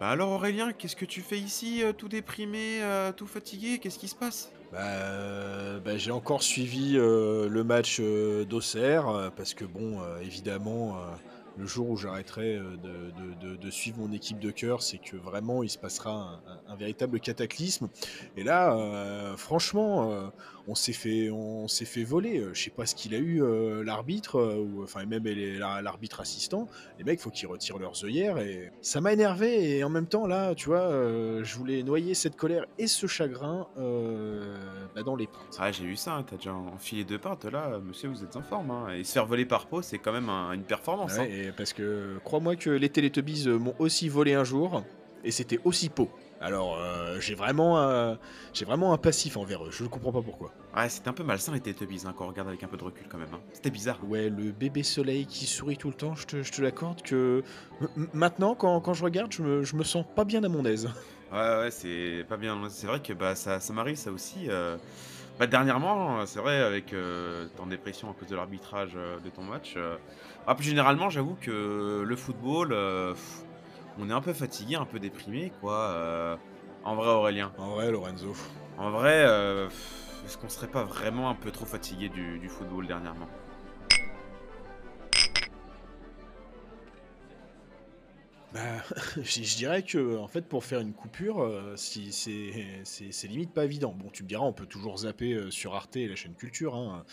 Bah alors Aurélien, qu'est-ce que tu fais ici, euh, tout déprimé, euh, tout fatigué? Qu'est-ce qui se passe? Bah, euh, bah, j'ai encore suivi le match d'Auxerre parce que bon, évidemment, le jour où j'arrêterai de, suivre mon équipe de cœur, c'est que vraiment il se passera un, véritable cataclysme. Et là, franchement, on s'est fait, on s'est fait voler. Euh, Je sais pas ce qu'il a eu euh, l'arbitre euh, ou enfin même l'arbitre assistant. Les mecs, faut qu'ils retirent leurs œillères et ça m'a énervé. Et en même temps, là, tu vois, euh, je voulais noyer cette colère et ce chagrin euh, bah, dans les pintes. Ah j'ai vu ça, hein, t'as déjà enfilé deux pintes là, monsieur vous êtes en forme. Hein. Et se faire voler par peau, c'est quand même un- une performance. hein. Ouais, et parce que crois-moi que les Teletubbies m'ont aussi volé un jour et c'était aussi beau. Alors euh, j'ai vraiment, euh, j'ai vraiment un passif envers eux. Je ne comprends pas pourquoi. Ouais, c'était un peu malsain les Teletubbies, hein, quand on regarde avec un peu de recul quand même. hein. C'était bizarre. Ouais, le bébé soleil qui sourit tout le temps, je te, je te l'accorde que m- maintenant, quand, quand je regarde, je me, je me sens pas bien à mon aise. Ouais, ouais, c'est pas bien. C'est vrai que bah, ça, ça m'arrive ça aussi. euh. Bah, dernièrement, c'est vrai, avec euh, en dépression à cause de l'arbitrage euh, de ton match. euh. Ah, plus généralement, j'avoue que le football, pff, on est un peu fatigué, un peu déprimé, quoi. euh. En vrai, Aurélien. En vrai, Lorenzo. En vrai, euh, est-ce qu'on serait pas vraiment un peu trop fatigué du, du football dernièrement? Bah, je je dirais que en fait pour faire une coupure, euh, si c'est limite pas évident. Bon, tu me diras, on peut toujours zapper euh, sur Arte et la chaîne Culture. hein.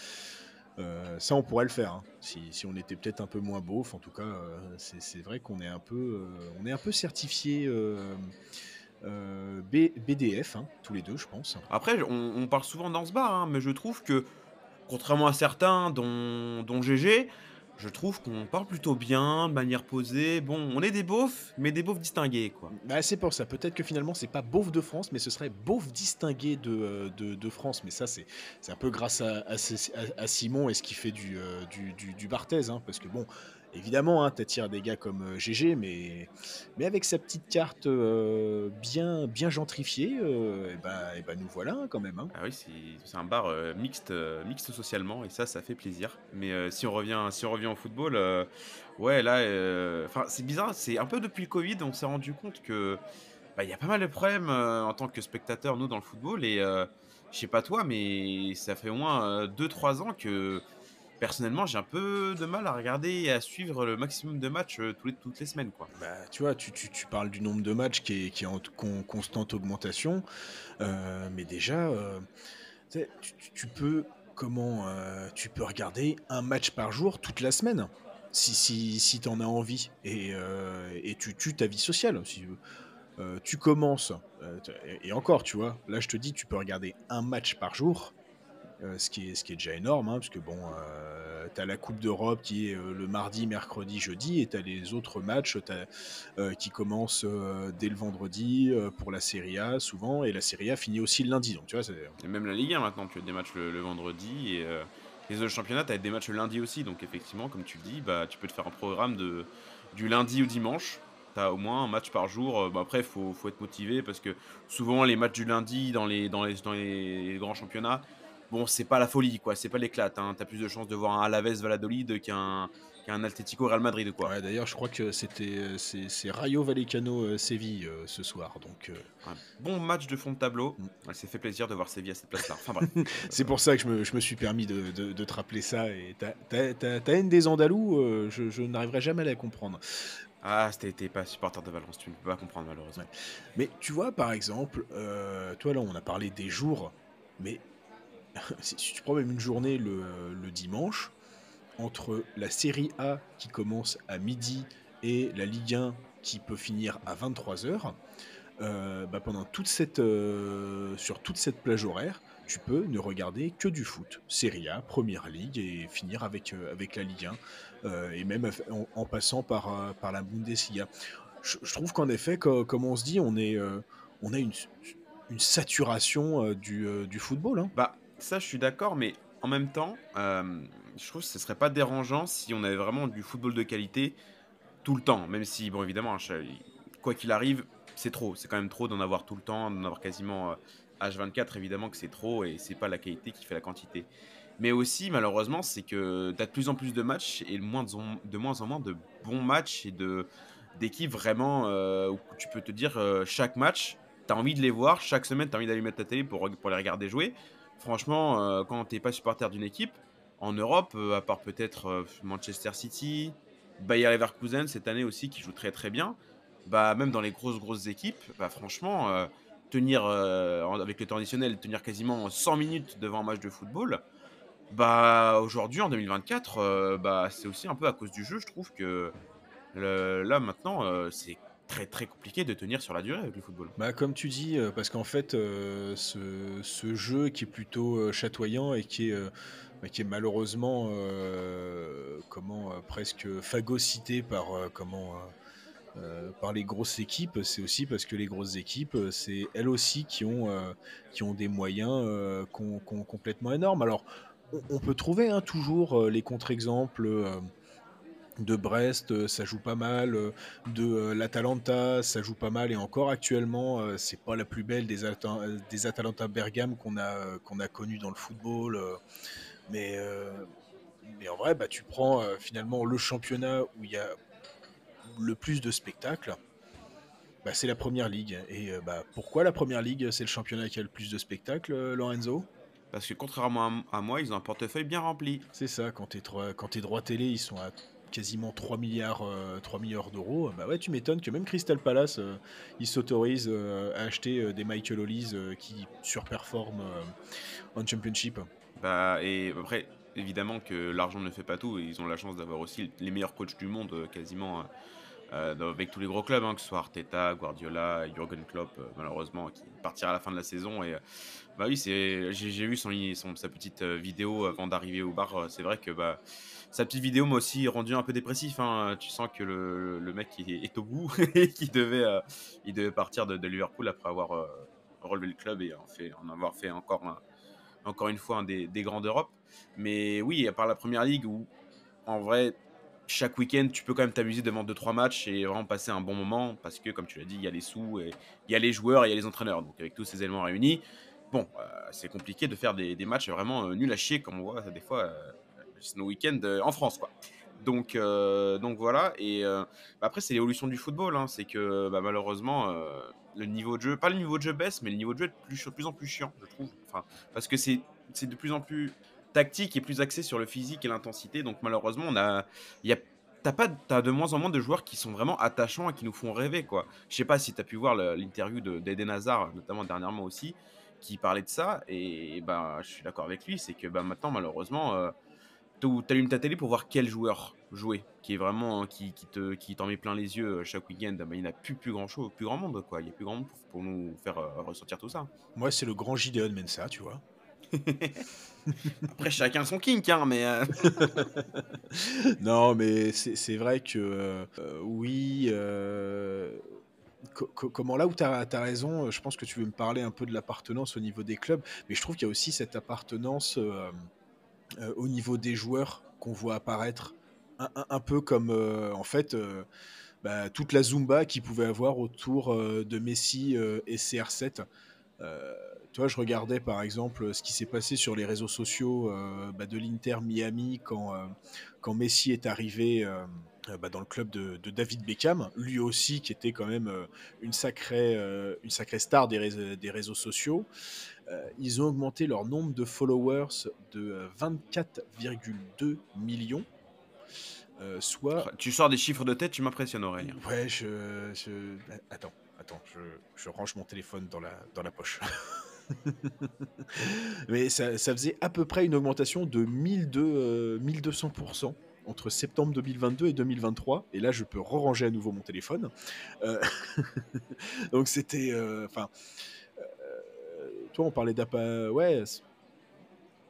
Euh, ça, on pourrait le faire. hein. Si, on était peut-être un peu moins beauf, en tout cas, euh, c'est vrai qu'on est un peu, euh, est un peu certifié BDF, hein, tous les deux, je pense. Après, on, on parle souvent dans ce bar, hein, mais je trouve que, contrairement à certains, dont, dont GG, je trouve qu'on parle plutôt bien, de manière posée. Bon, on est des beaufs, mais des beaufs distingués, quoi. Bah, c'est pour ça. Peut-être que finalement, c'est pas beauf de France, mais ce serait beauf distingué de, euh, de, France. Mais ça, c'est un peu grâce à, à, Simon et ce qu'il fait du, euh, du, du, du Barthez. hein, parce que bon, évidemment, hein, t'attires des gars comme euh, GG, mais, mais avec sa petite carte euh, bien, bien gentrifiée, euh, et ben et nous voilà hein, quand même. hein. Ah oui, c'est un bar euh, mixte, euh, mixte socialement, et ça, ça fait plaisir. Mais euh, si, on revient, si on revient au football, euh, ouais, là, euh, enfin, c'est bizarre, c'est un peu depuis le Covid, on s'est rendu compte que bah, il y a pas mal de problèmes euh, en tant que spectateur, nous, dans le football, et euh, je sais pas toi, mais ça fait au moins 2-3 ans que personnellement, j'ai un peu de mal à regarder et à suivre le maximum de matchs euh, toutes les semaines, quoi. Bah, tu vois, tu, tu, tu parles du nombre de matchs qui est, qui est en con- constante augmentation, euh, mais déjà, euh, tu, tu- tu- tu peux comment tu peux regarder un match par jour toute la semaine, si si si t'en as envie, et tu tues ta vie sociale. Si tu commences, et encore, tu vois, là je te dis, tu peux regarder un match par jour. Euh, ce, qui est, ce qui est déjà énorme, hein, parce que bon, euh, t'as la Coupe d'Europe qui est euh, le mardi, mercredi, jeudi, et t'as les autres matchs euh, qui commencent dès le vendredi pour la Serie A souvent, et la Serie A finit aussi le lundi. Donc tu vois, Et même la Ligue 1 maintenant, tu as des matchs le, vendredi et les autres championnats, tu as des matchs le lundi aussi. Donc effectivement, comme tu le dis, bah, tu peux te faire un programme de, du lundi au dimanche. Tu as au moins un match par jour. Bah, après, il faut, faut être motivé parce que souvent les matchs du lundi dans les, dans les, dans les grands championnats, bon, c'est pas la folie, quoi. C'est pas l'éclate. Hein. Tu as plus de chances de voir un Alaves Valladolid qu'un qu'un Atlético Real Madrid, quoi. Ouais, D'ailleurs, je crois que c'était euh, c'est Rayo Vallecano euh, Séville euh, ce soir. Donc euh, bon match de fond de tableau. Mm. Elle s'est fait plaisir de voir Séville à cette place-là. Enfin c'est pour ça que je me, je me suis permis de, de- de te rappeler ça. Et ta, haine des Andalous, euh, je, je n'arriverai jamais à la comprendre. Ah, c'était t'es pas supporter de Valence, tu ne peux pas comprendre malheureusement. Mais tu vois, par exemple, toi là, on a parlé des jours, mais si tu prends même une journée le, le dimanche, entre la Série A qui commence à midi et la Ligue 1 qui peut finir à 23h, bah pendant toute cette, euh, sur toute cette plage horaire, tu peux ne regarder que du foot. Serie A, Première Ligue et finir avec, euh, avec la Ligue 1, euh, et même en, passant par, euh, par la Bundesliga. Je, trouve qu'en effet, co- comme on se dit, on, est, euh, on a une, saturation euh, du, euh, du football. hein. Bah, ça, je suis d'accord, mais en même temps, euh, je trouve que ce serait pas dérangeant si on avait vraiment du football de qualité tout le temps. Même si, bon, évidemment, je- quoi qu'il arrive, c'est trop. C'est quand même trop d'en avoir tout le temps, d'en avoir quasiment euh, H24, évidemment que c'est trop et c'est pas la qualité qui fait la quantité. Mais aussi, malheureusement, c'est que tu as de plus en plus de matchs et de moins en, moins de bons matchs et de d'équipes vraiment où tu peux te dire chaque match, tu as envie de les voir, chaque semaine, tu as envie d'aller mettre ta télé pour les regarder jouer. Franchement, quand tu n'es pas supporter d'une équipe, en Europe, à part peut-être Manchester City, Bayer Leverkusen cette année aussi qui joue très très bien, bah, même dans les grosses grosses équipes, bah, franchement, tenir avec le temps additionnel, tenir quasiment 100 minutes devant un match de football, bah aujourd'hui en 2024, bah c'est aussi un peu à cause du jeu, je trouve que là maintenant c'est très très compliqué de tenir sur la durée avec le football. Bah, comme tu dis, parce qu'en fait, ce, ce, jeu qui est plutôt chatoyant et qui est, bah, malheureusement comment, presque phagocyté par, comment, par les grosses équipes, c'est aussi parce que les grosses équipes, c'est elles aussi qui ont, qui ont des moyens complètement énormes. Alors, on, peut trouver hein, toujours les contre-exemples de Brest, euh, ça joue pas mal. Euh, de euh, l'Atalanta, ça joue pas mal. Et encore actuellement, c'est pas la plus belle des, des Atalanta Bergame qu'on a, qu'on a connu dans le football. mais, mais en vrai, bah, tu prends finalement le championnat où il y a le plus de spectacles. Bah, c'est la première ligue. Et bah, pourquoi la première ligue, c'est le championnat qui a le plus de spectacles, Lorenzo? Parce que contrairement à, moi, ils ont un portefeuille bien rempli. C'est ça, quand tes es droits télé, ils sont à quasiment 3 milliards, 3 euh, milliards d'euros, bah ouais, tu m'étonnes que même Crystal Palace, euh, il s'autorise euh, à acheter des Michael Olise qui surperforment en Championship. Bah, et après, évidemment que l'argent ne fait pas tout, ils ont la chance d'avoir aussi les meilleurs coachs du monde quasiment. Avec tous les gros clubs, hein, que ce soit Arteta, Guardiola, Jurgen Klopp, malheureusement, qui partira à la fin de la saison. Et bah oui, j'ai, vu son, sa petite vidéo avant d'arriver au bar. C'est vrai que bah, sa petite vidéo m'a aussi rendu un peu dépressif. Hein. Tu sens que le, le mec est, au bout et qu'il devait, euh, il devait partir de, Liverpool après avoir euh, relevé le club et en, fait, en avoir fait encore, encore une fois un des, des grands d'Europe. Mais oui, à part la première ligue où en vrai, chaque week-end, tu peux quand même t'amuser devant 2-3 matchs et vraiment passer un bon moment parce que, comme tu l'as dit, il y a les sous, et il y a les joueurs et il y a les entraîneurs. Donc, avec tous ces éléments réunis, bon, euh, c'est compliqué de faire des, matchs vraiment nuls à chier, comme on voit des fois nos week-ends euh, en France, quoi. Donc, euh, donc voilà. Et euh, bah, après, c'est l'évolution du football. Hein. C'est que bah, malheureusement, le niveau de jeu, pas le niveau de jeu baisse, mais le niveau de jeu est de plus, en plus chiant, je trouve. Enfin, parce que c'est de plus en plus tactique et plus axé sur le physique et l'intensité. Donc malheureusement, on a, y a t'as pas as de moins en moins de joueurs qui sont vraiment attachants et qui nous font rêver quoi. Je sais pas si tu as pu voir l'interview d'Eden Hazard notamment dernièrement aussi qui parlait de ça et, bah je suis d'accord avec lui, c'est que bah maintenant malheureusement tu allumes ta télé pour voir quel joueur jouer, qui est vraiment hein, qui, qui te qui t'en met plein les yeux euh, chaque week-end. Bah, il n'y a plus plus grand chose, plus grand monde quoi. Il y a plus grand monde pour, nous faire euh, ressortir tout ça. Moi, c'est le grand Gideon Mensa, tu vois. Après, chacun son kink, hein, mais. Euh. non, mais c'est vrai que oui. comment là où tu as, raison, je pense que tu veux me parler un peu de l'appartenance au niveau des clubs, mais je trouve qu'il y a aussi cette appartenance euh, au niveau des joueurs qu'on voit apparaître, un, peu comme euh, en fait euh, bah, toute la Zumba qu'il pouvait avoir autour de Messi et CR7. Toi, je regardais par exemple ce qui s'est passé sur les réseaux sociaux bah, de l'Inter Miami quand, quand Messi est arrivé bah, dans le club de, David Beckham, lui aussi qui était quand même une, sacrée, une sacrée star des, des réseaux sociaux. Euh, ils ont augmenté leur nombre de followers de 24,2 euh, millions. Euh, soit... Tu sors des chiffres de tête, tu m'impressionnes, Aurélien. Ouais, je, Attends, attends, je, range mon téléphone dans la, dans la poche. Mais ça, faisait à peu près une augmentation de 1200%, 1200% entre septembre 2022 et 2023. Et là, je peux ranger à nouveau mon téléphone. Donc c'était... Enfin on parlait d'appa. Ouais,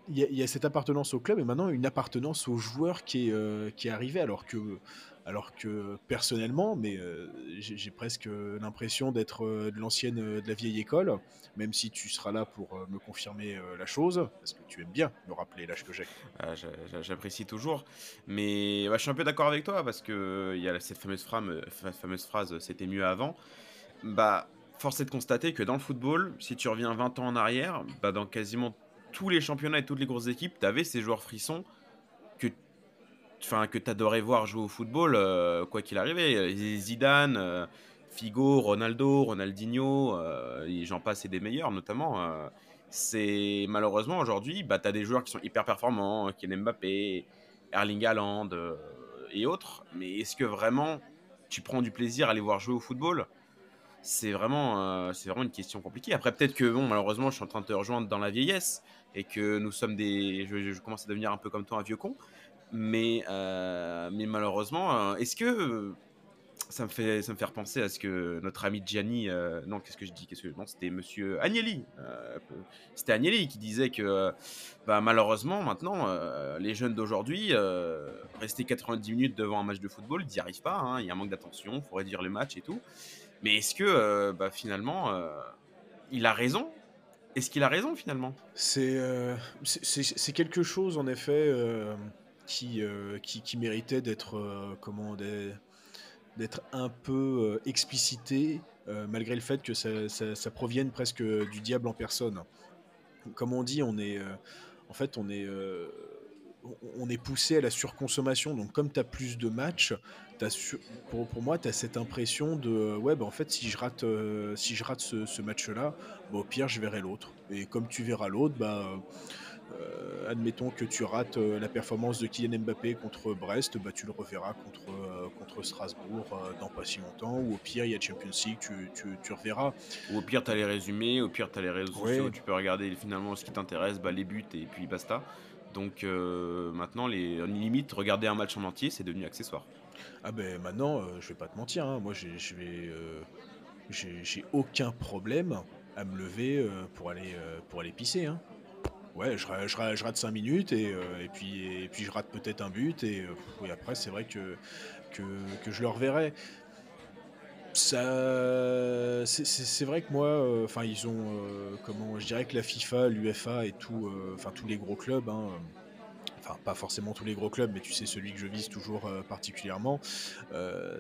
il y, a cette appartenance au club et maintenant une appartenance aux joueurs qui est, euh, qui est arrivée alors que, alors que personnellement, mais euh, j'ai presque l'impression d'être euh, de l'ancienne, de la vieille école, même si tu seras là pour me confirmer la chose, parce que tu aimes bien me rappeler l'âge que j'ai. Ah, j'apprécie toujours, mais je suis un peu d'accord avec toi parce que il y a cette fameuse phrase, fameuse phrase, c'était mieux avant. Bah, force est de constater que dans le football, si tu reviens 20 ans en arrière, bah dans quasiment tous les championnats et toutes les grosses équipes, tu avais ces joueurs frissons enfin, que tu adorais voir jouer au football, euh, quoi qu'il arrivait. Zidane, euh, Figo, Ronaldo, Ronaldinho, euh, j'en passe et des meilleurs notamment. euh, c'est malheureusement aujourd'hui, bah, tu as des joueurs qui sont hyper performants, Kylian Mbappé, Erling Haaland euh, et autres. Mais est-ce que vraiment tu prends du plaisir à les voir jouer au football? C'est vraiment, euh, c'est vraiment une question compliquée. Après, peut-être que, bon, malheureusement, je suis en train de te rejoindre dans la vieillesse et que nous sommes des. Je, je commence à devenir un peu comme toi, un vieux con. Mais, euh, mais malheureusement, euh, est-ce que. euh, Ça me, fait, ça me fait repenser à ce que notre ami Gianni. non, qu'est-ce que je dis qu'est-ce que, Non, c'était monsieur Agnelli. c'était Agnelli qui disait que, bah, malheureusement, maintenant, les jeunes d'aujourd'hui, rester 90 minutes devant un match de football, ils n'y arrivent pas. hein, Il y a un manque d'attention, faut réduire le match et tout. Mais est-ce que bah, finalement, il a raison? Est-ce qu'il a raison finalement? C'est c'est quelque chose, en effet, qui, euh, qui, qui méritait d'être euh, comment d'être un peu euh, explicité, malgré le fait que ça, ça- provienne presque du diable en personne. Comme on dit, on est, en fait, on est, on- est poussé à la surconsommation. Donc, comme tu as plus de matchs, su- pour, pour moi, tu as cette impression de ouais, bah, en fait, si je rate, si je rate ce, match-là, bah, au pire, je verrai l'autre. Et comme tu verras l'autre, bah, admettons que tu rates euh, la performance de Kylian Mbappé contre Brest, bah, tu le reverras contre, euh, contre Strasbourg euh, dans pas si longtemps. Ou au pire, il y a Champions League, tu, tu, tu reverras. Ou au pire, tu as les résumés, au pire, tu as les réseaux Ouais. sociaux, tu peux regarder finalement ce qui t'intéresse, bah, les buts et puis basta. Donc euh, maintenant, les limite, regarder un match en entier, c'est devenu accessoire. Ah ben maintenant, euh, je vais pas te mentir, hein, moi j'ai je vais, euh, j'ai j'ai aucun problème à me lever euh, pour aller euh, pour aller pisser. Hein. Ouais, je, je, ra- je rate 5 minutes et, euh, et, puis, et puis je rate peut-être un but et, euh, oui, après c'est vrai que, que, que je le reverrai. Ça, c'est- c'est vrai que moi, euh, enfin ils ont, euh, comment, je dirais que la FIFA, l'UFA et tout, enfin tous les gros clubs, hein, enfin pas forcément tous les gros clubs, mais tu sais celui que je vise toujours particulièrement,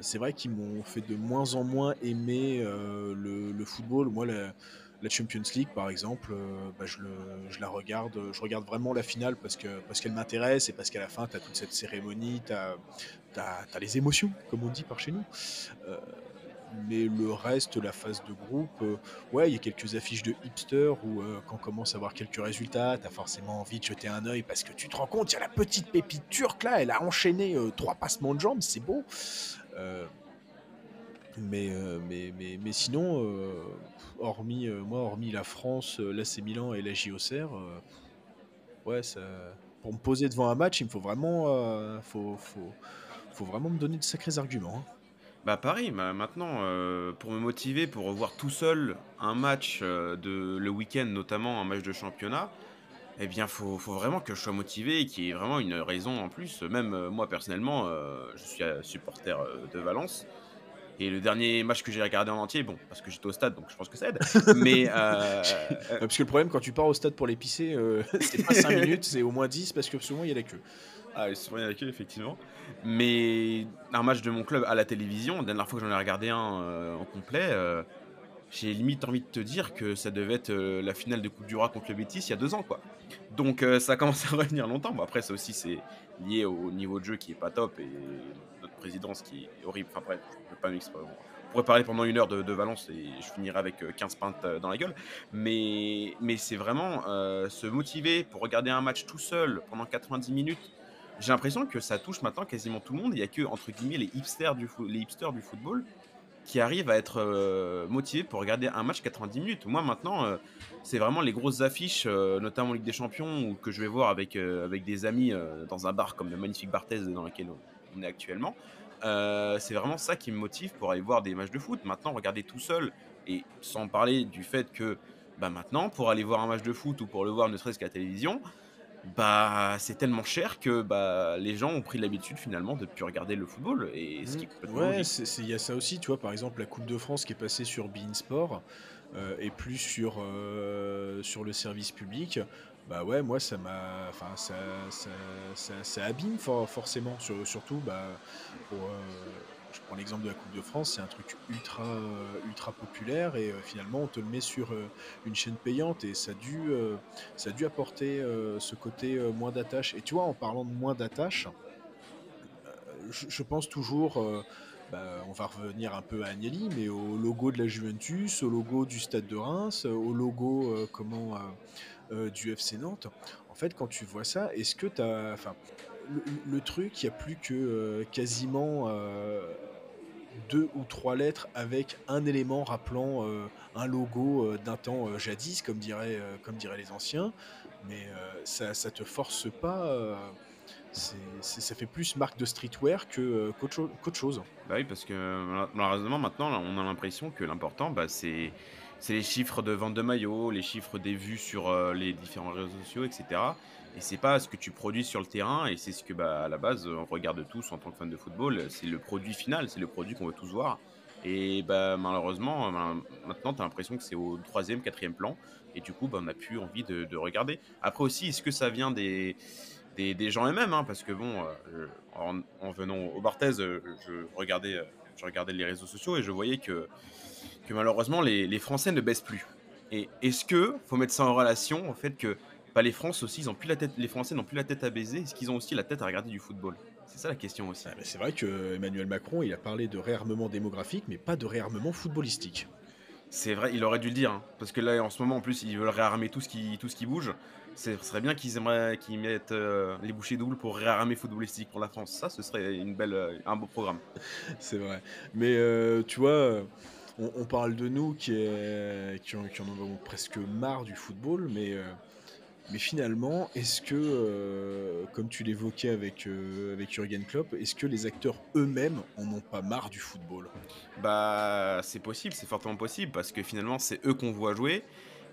c'est vrai qu'ils m'ont fait de moins en moins aimer le, le football. Moi, la, la Champions League, par exemple, euh, bah, je, la regarde, je regarde vraiment la finale parce que parce qu'elle m'intéresse et parce qu'à la fin, tu as toute cette cérémonie, tu as, les émotions, comme on dit par chez nous. Euh, mais le reste, la phase de groupe, euh, ouais, il y a quelques affiches de hipster où quand on commence à voir quelques résultats, t'as forcément envie de jeter un œil parce que tu te rends compte, il y a la petite pépite turque là, elle a enchaîné trois passements de jambes, c'est beau. Mais, euh, mais, mais, mais sinon, euh, hormis, euh, moi, hormis la France, l'AC Milan et la JOCR, ouais, ça, pour me poser devant un match, il me faut vraiment, faut, faut, faut vraiment me donner de sacrés arguments. hein. Bah pareil, maintenant, pour me motiver, pour revoir tout seul un match de le week-end, notamment un match de championnat, eh bien, faut, faut vraiment que je sois motivé et qu'il y ait vraiment une raison en plus. Même moi, personnellement, je suis supporter de Valence. Et le dernier match que j'ai regardé en entier, bon, parce que j'étais au stade, donc je pense que ça aide. Mais euh, Parce que le problème, quand tu pars au stade pour les pisser, euh, c'est pas 5 minutes, c'est au moins 10 parce que souvent il y a la queue. Ah, il se souvient avec eux, effectivement. Mais un match de mon club à la télévision, la dernière fois que j'en ai regardé un euh, en complet, euh, j'ai limite envie de te dire que ça devait être euh, la finale de Coupe du Roi contre le Betis il y a deux ans, quoi. Donc euh, ça commence à revenir longtemps. Bon, après, ça aussi, c'est lié au niveau de jeu qui est pas top et notre présidence qui est horrible. Enfin bref, je peux pas m'exprimer. On pourrait parler pendant une heure de, de Valence et je finirai avec euh, 15 pintes euh, dans la gueule. Mais, mais c'est vraiment se motiver pour regarder un match tout seul pendant 90 minutes j'ai l'impression que ça touche maintenant quasiment tout le monde. Il n'y a que, entre guillemets, les hipsters du, les hipsters du football qui arrivent à être euh, motivés pour regarder un match 90 minutes. Moi, maintenant, euh, c'est vraiment les grosses affiches, euh, notamment en Ligue des Champions, ou que je vais voir avec, euh, avec des amis euh, dans un bar comme le magnifique Barthez dans lequel on est actuellement. C'est vraiment ça qui me motive pour aller voir des matchs de foot. Maintenant, regarder tout seul, et sans parler du fait que bah, maintenant, pour aller voir un match de foot ou pour le voir ne serait-ce qu'à télévision, bah, c'est tellement cher que bah, les gens ont pris l'habitude finalement de ne plus regarder le football. Et ce qui est Ouais, c'est- c'est- il y a ça aussi, tu vois, par exemple la Coupe de France qui est passée sur Bein Sport euh, et plus sur, euh, sur le service public. Bah ouais, moi ça m'a. Enfin, ça, ça, ça, ça abîme for- forcément. Sur- surtout, bah, euh, je prends l'exemple de la Coupe de France, c'est un truc ultra, euh, ultra populaire et euh, finalement on te le met sur une chaîne payante et ça a dû, ça a dû apporter ce côté moins d'attache. Et tu vois, en parlant de moins d'attache, je, pense toujours, bah, on va revenir un peu à Agnelli, mais au logo de la Juventus, au logo du Stade de Reims, au logo comment, du FC Nantes. En fait, quand tu vois ça, est-ce que tu as. Le, truc, il n'y a plus que quasiment deux ou trois lettres avec un élément rappelant un logo d'un temps jadis, comme diraient, comme diraient les anciens. Mais ça, ça te force pas ça fait plus marque de streetwear que, qu'autre, chose. Bah oui, parce que malheureusement, maintenant, on a l'impression que l'important, bah, c'est, c'est les chiffres de vente de maillots, les chiffres des vues sur euh, les différents réseaux sociaux, etc. Et c'est pas ce que tu produis sur le terrain, et c'est ce que, bah, à la base, on regarde tous en tant que fan de football, c'est le produit final, c'est le produit qu'on veut tous voir. Et bah, malheureusement, maintenant, tu as l'impression que c'est au troisième, quatrième plan, et du coup, bah, on n'a plus envie de, de regarder. Après aussi, est-ce que ça vient des des, gens eux-mêmes, hein, parce que bon, euh, en, venant au Barthez, euh, je regardais, euh, je regardais les réseaux sociaux et je voyais que, que malheureusement les, Français ne baissent plus. Et est-ce que faut mettre ça en relation au fait que bah, les France aussi, ils ont plus la tête, les Français n'ont plus la tête à baiser, est-ce qu'ils ont aussi la tête à regarder du football? C'est ça la question aussi. Ah, c'est vrai que Emmanuel Macron, il a parlé de réarmement démographique, mais pas de réarmement footballistique. C'est vrai, il aurait dû le dire, hein, parce que là, en ce moment, en plus, ils veulent réarmer tout ce qui, tout ce qui bouge. Ce serait bien qu'ils aimeraient qu'ils mettent euh, les bouchées doubles pour réarmer footballistique pour la France. Ça, ce serait une belle, euh, un beau programme. C'est vrai. Mais euh, tu vois, on, parle de nous qui, est, qui, en, avons presque marre du football, mais mais finalement, est-ce que, euh, comme tu l'évoquais avec, euh, avec Jürgen Klopp, est-ce que les acteurs eux-mêmes en ont pas marre du football? Bah, c'est possible, c'est fortement possible, parce que finalement, c'est eux qu'on voit jouer.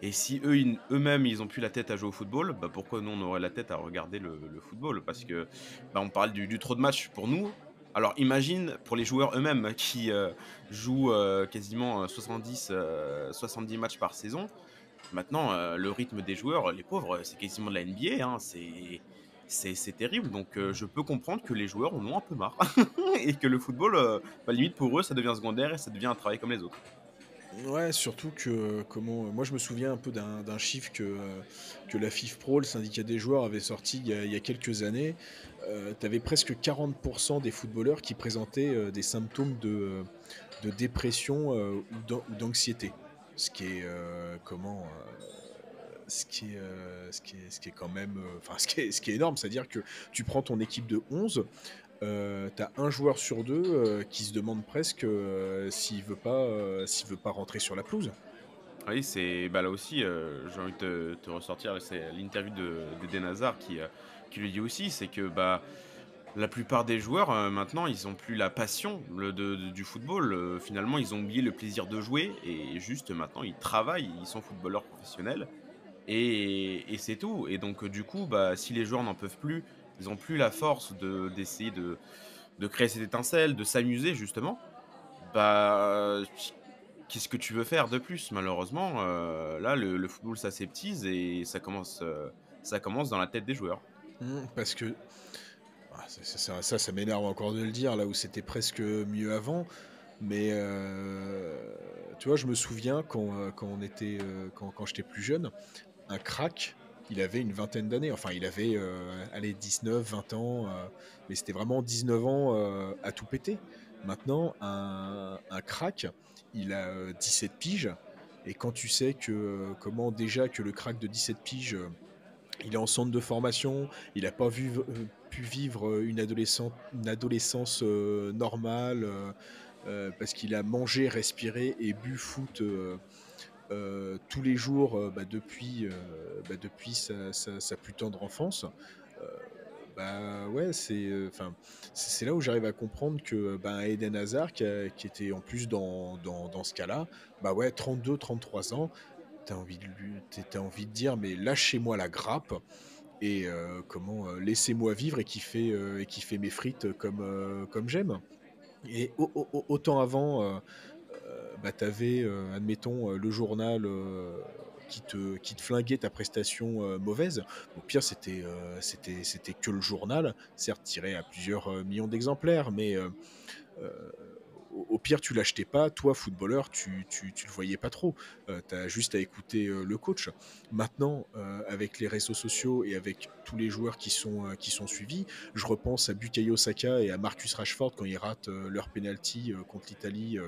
Et si eux, eux-mêmes, ils ont plus la tête à jouer au football, bah pourquoi nous, on aurait la tête à regarder le, football? Parce que bah, on parle du, trop de matchs pour nous. Alors imagine pour les joueurs eux-mêmes qui euh, jouent quasiment 70, 70 matchs par saison. Maintenant, euh, le rythme des joueurs, les pauvres, c'est quasiment de la NBA. Hein, c'est terrible. Donc, euh, je peux comprendre que les joueurs en ont un peu marre. et que le football, euh, bah, limite pour eux, ça devient secondaire et ça devient un travail comme les autres. Ouais, surtout que comment moi je me souviens un peu d'un chiffre que, que la FIF Pro, le syndicat des joueurs, avait sorti il y a, quelques années. tu avais presque 40% des footballeurs qui présentaient des symptômes de, de dépression ou d'anxiété ce qui est euh, euh, ce euh, ce qui est quand même enfin ce qui est, ce qui est énorme c'est à dire que tu prends ton équipe de 11 tu as un joueur sur deux qui se demande presque s'il veut pas s'il veut pas rentrer sur la pelouse oui, c'est bah là aussi, j'ai envie de te, ressortir, c'est l'interview de, de qui, qui lui dit aussi, c'est que bah la plupart des joueurs, euh, maintenant, ils n'ont plus la passion du football. Euh, finalement, ils ont oublié le plaisir de jouer et juste maintenant, ils travaillent, ils sont footballeurs professionnels et, c'est tout. Et donc, du coup, bah, si les joueurs n'en peuvent plus, ils n'ont plus la force d'essayer de, créer cette étincelle, de s'amuser justement, bah, qu'est-ce que tu veux faire de plus Malheureusement, euh, là, le, football s'aseptise et ça commence, ça commence dans la tête des joueurs. Mmh, parce que ah, ça, ça, m'énerve encore de le dire, là où c'était presque mieux avant. Mais euh, tu vois, je me souviens quand, euh, quand on était, euh, quand, quand j'étais plus jeune, un crack, il avait une vingtaine d'années. Enfin, il avait allez, 19, 20 ans, mais c'était vraiment 19 ans à tout péter. Maintenant, un, crack, il a 17 piges. Et quand tu sais que, comment déjà que le crack de 17 piges, il est en centre de formation, il n'a pas vu, pu vivre euh, une, adolescence, une adolescence euh, normale euh, parce qu'il a mangé, respiré et bu foot tous les jours bah, depuis, bah, depuis sa, plus tendre enfance. bah ouais, c'est enfin là où j'arrive à comprendre que bah, Eden Hazard, qui, était en plus dans, dans, ce cas-là, bah ouais, 32, 33 ans, t'as envie as envie de dire mais lâchez-moi la grappe et euh, comment euh, laissez-moi vivre et qui fait euh, et qui mes frites comme comme j'aime. Et autant avant, bah, tu avais, admettons, le journal qui te, qui te flinguait ta prestation mauvaise. Au pire, c'était que le journal, certes tiré à plusieurs millions d'exemplaires, mais au, pire, tu l'achetais pas. Toi, footballeur, tu, tu, tu le voyais pas trop. tu as juste à écouter le coach. Maintenant, avec les réseaux sociaux et avec tous les joueurs qui sont, qui sont suivis, je repense à Bukayo Saka et à Marcus Rashford quand ils ratent leur penalty contre l'Italie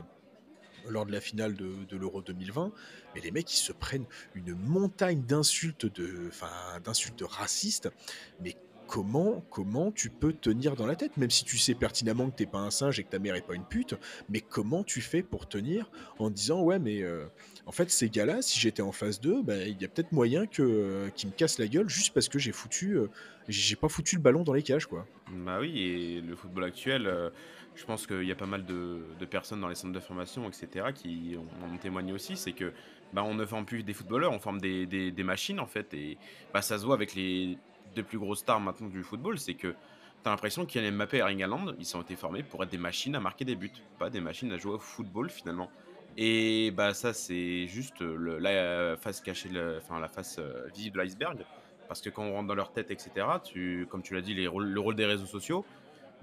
lors de la finale de, l'Euro 2020, mais les mecs ils se prennent une montagne d'insultes de, d'insultes racistes, mais comment, comment tu peux tenir dans la tête, même si tu sais pertinemment que t'es pas un singe et que ta mère est pas une pute, mais comment tu fais pour tenir en disant ouais mais euh, en fait ces gars-là, si j'étais en phase 2, bah, il y a peut-être moyen que euh, qu'ils me cassent la gueule juste parce que j'ai foutu, euh, j'ai pas foutu le ballon dans les cages quoi. Bah oui et le football actuel je pense qu'il y a pas mal de, personnes dans les centres de formation, etc., qui en témoigné aussi, c'est que bah, on ne forme plus des footballeurs, on forme des, machines en fait, et bah, ça se voit avec les deux plus grosses stars maintenant du football, c'est que tu as l'impression a Mbappé et Erling Haaland, ils ont été formés pour être des machines à marquer des buts, pas des machines à jouer au football finalement. Et bah ça c'est juste le, la face cachée, enfin la face euh, visible de l'iceberg, parce que quand on rentre dans leur tête, etc., tu, comme tu l'as dit, les, le rôle des réseaux sociaux,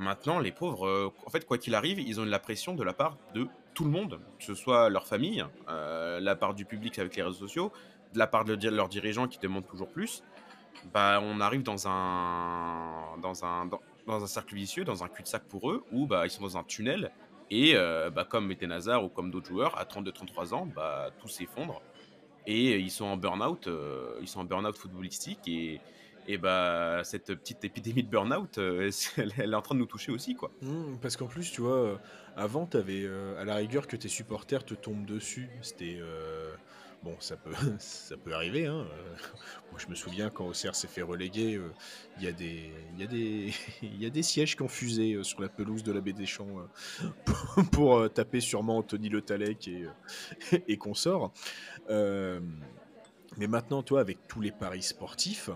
Maintenant, les pauvres, euh, en fait, quoi qu'il arrive, ils ont la pression de la part de tout le monde, que ce soit leur famille, euh, la part du public avec les réseaux sociaux, de la part de leurs dirigeants qui demandent toujours plus. Bah, on arrive dans un, dans un, dans, un cercle vicieux, dans un cul-de-sac pour eux, où bah, ils sont dans un tunnel. Et euh, bah, comme Eden Hazard ou comme d'autres joueurs, à 32-33 ans, bah, tout s'effondre. Et ils sont en burn-out, ils sont en burn-out footballistique. Et, et bah cette petite épidémie de burn-out, euh, elle, est en train de nous toucher aussi, quoi. Mmh, parce qu'en plus, tu vois, euh, avant, tu avais euh, à la rigueur que tes supporters te tombent dessus. C'était bon, ça peut, ça peut arriver. Hein. moi, je me souviens quand Auxerre s'est fait reléguer, il y a des, il y des, il y a des sièges qui ont fusé sur la pelouse de la baie des Champs pour, pour taper sûrement Anthony Le Talec et, et consorts. mais maintenant, toi, avec tous les paris sportifs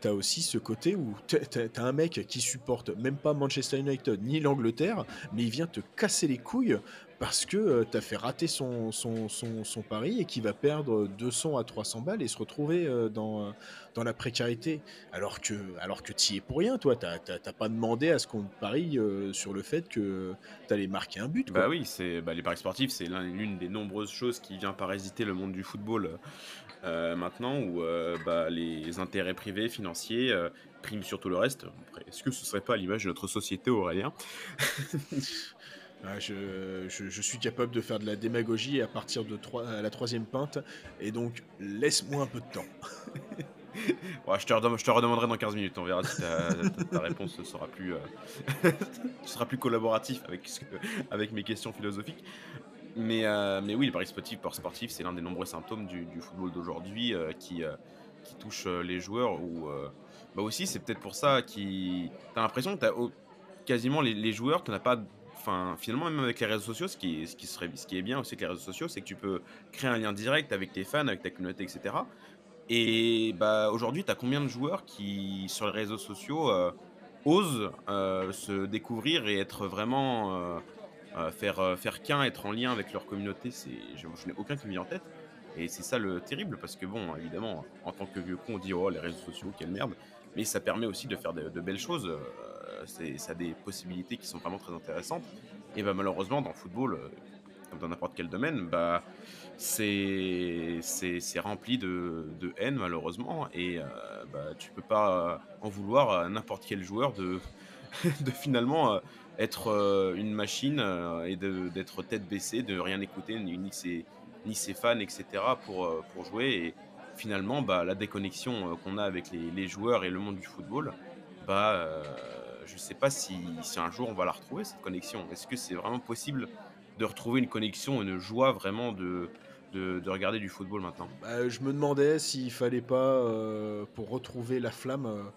t'as aussi ce côté où t'as un mec qui supporte même pas Manchester United ni l'Angleterre, mais il vient te casser les couilles parce que euh, t'as fait rater son, son, son, pari et qui va perdre 200 à 300 balles et se retrouver euh, dans, dans la précarité. Alors que, alors que t'y es pour rien, toi. T'as pas demandé à ce qu'on parie euh, sur le fait que t'allais marquer un but. Bah oui, c'est bah, les paris sportifs, c'est l'une des nombreuses choses qui vient parasiter le monde du football euh, maintenant où bah, les intérêts privés, financiers priment sur tout le reste. Est-ce que ce serait pas à l'image de notre société, Aurélien? je, suis capable de faire de la démagogie à partir de la troisième pinte, et donc laisse-moi un peu de temps. je, te redemanderai dans 15 minutes, on verra si ta, réponse sera plus, collaboratif avec, mes questions philosophiques. Mais, euh, oui, le pari sportif, sportif c'est l'un des nombreux symptômes du, football d'aujourd'hui euh, qui, euh, qui touche les joueurs. Ou bah aussi, c'est peut-être pour ça qui. T'as l'impression que t'as quasiment les, les joueurs, t'en as pas. Enfin, finalement, même avec les réseaux sociaux, ce qui, est, bien aussi avec les réseaux sociaux, c'est que tu peux créer un lien direct avec tes fans, avec ta communauté, etc. Et bah, aujourd'hui, tu as combien de joueurs qui, sur les réseaux sociaux, osent se découvrir et être vraiment euh, faire, euh, faire qu'un, être en lien avec leur communauté, c'est, je, n'ai aucun qui me vient en tête. Et c'est ça le terrible, parce que bon, évidemment, en tant que vieux con, on dit oh les réseaux sociaux, quelle merde. Mais ça permet aussi de faire de, belles choses. Euh, ça a des possibilités qui sont vraiment très intéressantes. Et bah, malheureusement, dans le football, comme dans n'importe quel domaine, bah, c'est, rempli de, de, haine malheureusement. Et bah, tu peux pas en vouloir à n'importe quel joueur de, de finalement être euh, une machine euh, et d'être tête baissée, de rien écouter, ni, ses, ni ses fans, etc. pour, euh, pour jouer. Finalement, bah, la déconnexion qu'on a avec les, joueurs et le monde du football, bah, je ne sais pas si, si, un jour on va la retrouver, cette connexion. Est-ce que c'est vraiment possible de retrouver une connexion, une joie vraiment de, de, regarder du football maintenant? Bah, Je me demandais s'il fallait pas, pour retrouver la flamme,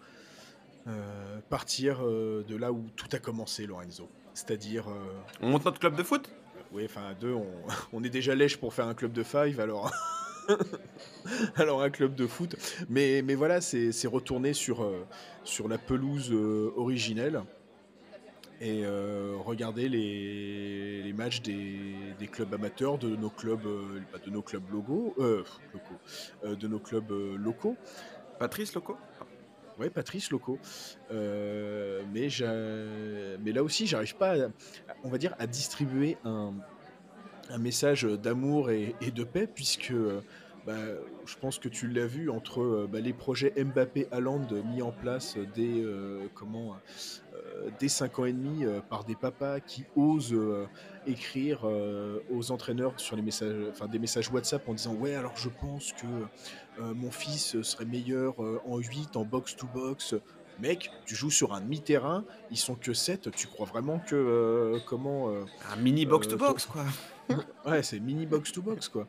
euh, partir euh, de là où tout a commencé, Lorenzo. C'est-à-dire. Euh, on monte notre club de foot? Oui, enfin, deux, on, est déjà lèche pour faire un club de five, alors. alors un club de foot. Mais, mais voilà, c'est retourner sur, sur la pelouse originelle et regarder les, les matchs des, des, clubs amateurs, de nos clubs, de nos clubs logos, locaux, de nos clubs locaux. Patrice locaux Ouais, Patrice Loco. Euh, mais, mais là aussi, j'arrive pas, on va dire, à distribuer un, un message d'amour et, de paix, puisque bah, je pense que tu l'as vu entre bah, les projets Mbappé-Haaland mis en place dès, comment, dès 5 ans et demi par des papas qui osent écrire aux entraîneurs sur les messages, enfin, des messages WhatsApp en disant Ouais, alors je pense que mon fils serait meilleur en 8, en box-to-box. Mec, tu joues sur un demi-terrain, ils sont que 7, tu crois vraiment que. comment. un mini box-to-box, quoi ouais, c'est mini box to box quoi.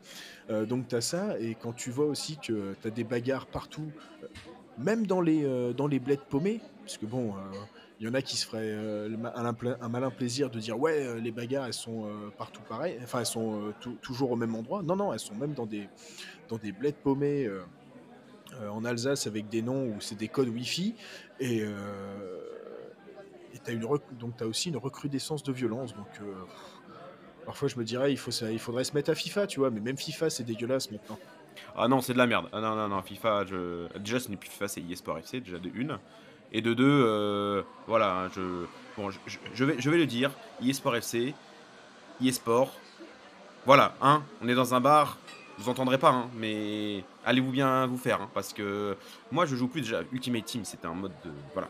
Euh, donc tu as ça et quand tu vois aussi que tu as des bagarres partout, euh, même dans les euh, dans les bleds paumés, parce que bon, il y en a qui se feraient un, malin plaisir de dire ouais, les bagarres elles sont partout pareil, enfin elles sont toujours au même endroit. Non non, elles sont même dans des dans des bleds paumés. en Alsace avec des noms où c'est des codes Wi-Fi et, et donc tu as aussi une recrudescence de violence donc Parfois, je me dirais, il, faut, ça, il faudrait se mettre à FIFA, tu vois, mais même FIFA, c'est dégueulasse maintenant. Ah non, c'est de la merde. Ah non, non, non, FIFA, je... déjà, ce n'est plus FIFA, c'est eSport FC, déjà de une. Et de deux, euh, voilà, je... Bon, je, vais, je vais le dire, eSport FC, eSport, voilà, hein, on est dans un bar, vous entendrez pas, hein, mais allez-vous bien vous faire, hein, parce que moi, je joue plus déjà. Ultimate Team, c'était un mode de, voilà,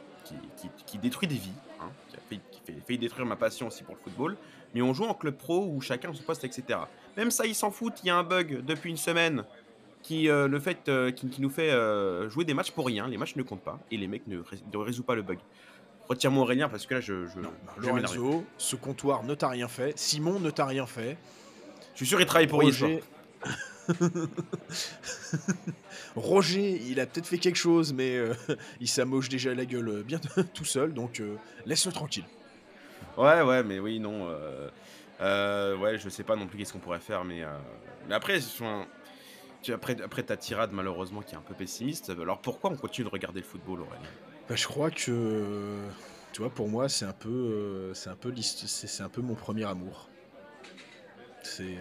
qui, qui, détruit des vies, hein, qui a fait, qui fait détruire ma passion aussi pour le football mais on joue en club pro où chacun a son poste, etc. Même ça, ils s'en foutent. Il y a un bug depuis une semaine qui, euh, le fait, euh, qui, nous fait euh, jouer des matchs pour rien. Les matchs ne comptent pas et les mecs ne, résout pas le bug. Retire-moi Aurélien parce que là, je. je, Lorenzo, ce comptoir ne t'a rien fait. Simon ne t'a rien fait. Je suis sûr qu'il travaille pour Roger... Roger, il a peut-être fait quelque chose, mais il s'amoche déjà la gueule bien tout seul, donc laisse-le tranquille. Ouais, ouais, mais oui, non. Euh, euh, ouais, je sais pas non plus qu'est-ce qu'on pourrait faire, mais, euh, mais après, après, après ta tirade, malheureusement, qui est un peu pessimiste, alors pourquoi on continue de regarder le football, Aurélien? Bah, Je crois que, tu vois, pour moi, c'est un peu, c'est un peu, c'est un peu mon premier amour. C'est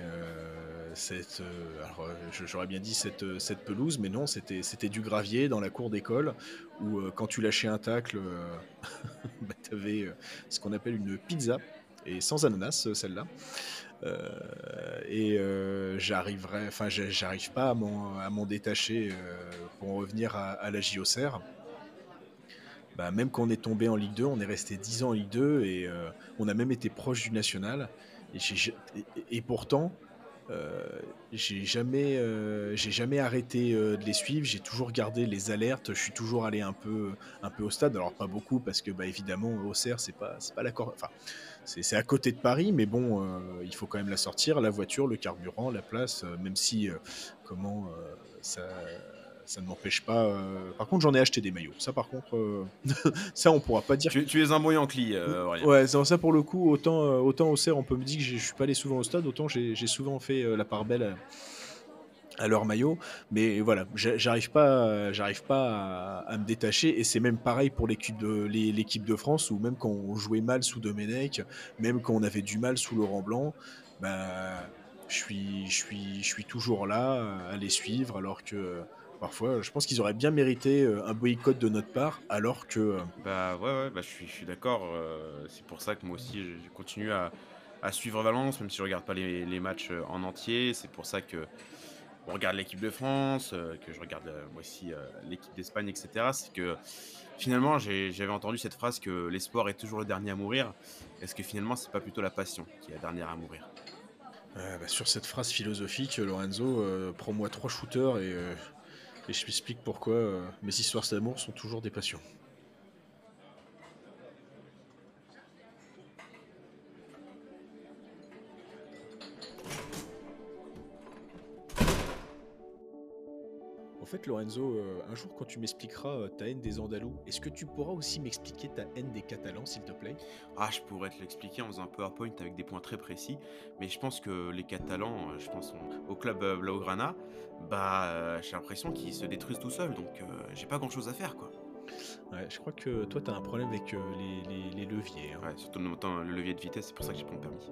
cette, alors j'aurais bien dit cette, cette pelouse, mais non, c'était, c'était du gravier dans la cour d'école où quand tu lâchais un tacle, bah, tu avais ce qu'on appelle une pizza et sans ananas celle-là. et j'arriverai, enfin j'arrive pas à m'en, détacher pour en revenir à, la JOCR. Bah, même quand on est tombé en Ligue 2, on est resté 10 ans en Ligue 2 et on a même été proche du national. Et, pourtant, euh, j'ai jamais, euh, j'ai jamais arrêté euh, de les suivre. J'ai toujours gardé les alertes. Je suis toujours allé un peu, un peu au stade. Alors pas beaucoup parce que, bah, évidemment, Auxerre, c'est pas, c'est pas l'accord. Enfin, c'est à côté de Paris, mais bon, il faut quand même la sortir, la voiture, le carburant, la place. même si, comment ça ça ne m'empêche pas. Euh, par contre, j'en ai acheté des maillots. Ça, par contre, euh, ça, on pourra pas dire. Tu, es un brouillon cli, euh, Ouais, ça, pour le coup, autant, autant au CER, on peut me dire que je suis pas allé souvent au stade, autant j'ai souvent fait la part belle à, leur maillot. Mais voilà, j'arrive pas, j'arrive pas à, me détacher. Et c'est même pareil pour l'équipe de, l'équipe de France, où même quand on jouait mal sous Domenech, même quand on avait du mal sous Laurent Blanc, bah, je suis, je suis, je suis toujours là à les suivre, alors que parfois. Je pense qu'ils auraient bien mérité euh, un boycott de notre part, alors que. Euh, bah ouais, ouais bah, je suis, je suis d'accord. Euh, c'est pour ça que moi aussi, je continue à, à suivre Valence, même si je regarde pas les, les matchs en entier. C'est pour ça que on regarde l'équipe de France, que je regarde moi aussi l'équipe d'Espagne, etc. C'est que finalement, j'avais entendu cette phrase que l'espoir est toujours le dernier à mourir. Est-ce que finalement, c'est pas plutôt la passion qui est la dernière à mourir? Bah, Sur cette phrase philosophique, Lorenzo, prends-moi trois shooters et et je m'explique pourquoi euh, mes histoires d'amour sont toujours des passions. Fait, Lorenzo, euh, un jour quand tu m'expliqueras euh, ta haine des Andalous, est-ce que tu pourras aussi m'expliquer ta haine des Catalans, s'il te plaît? Ah, je pourrais te l'expliquer en faisant un PowerPoint avec des points très précis, mais je pense que les Catalans, euh, je pense au club Blaugrana, bah, j'ai l'impression qu'ils se détruisent tout seuls, donc j'ai pas grand-chose à faire, quoi. Ouais, je crois que toi, t'as un problème avec les, leviers. Hein. Ouais, surtout le levier de vitesse, c'est pour ça que j'ai pris mon permis.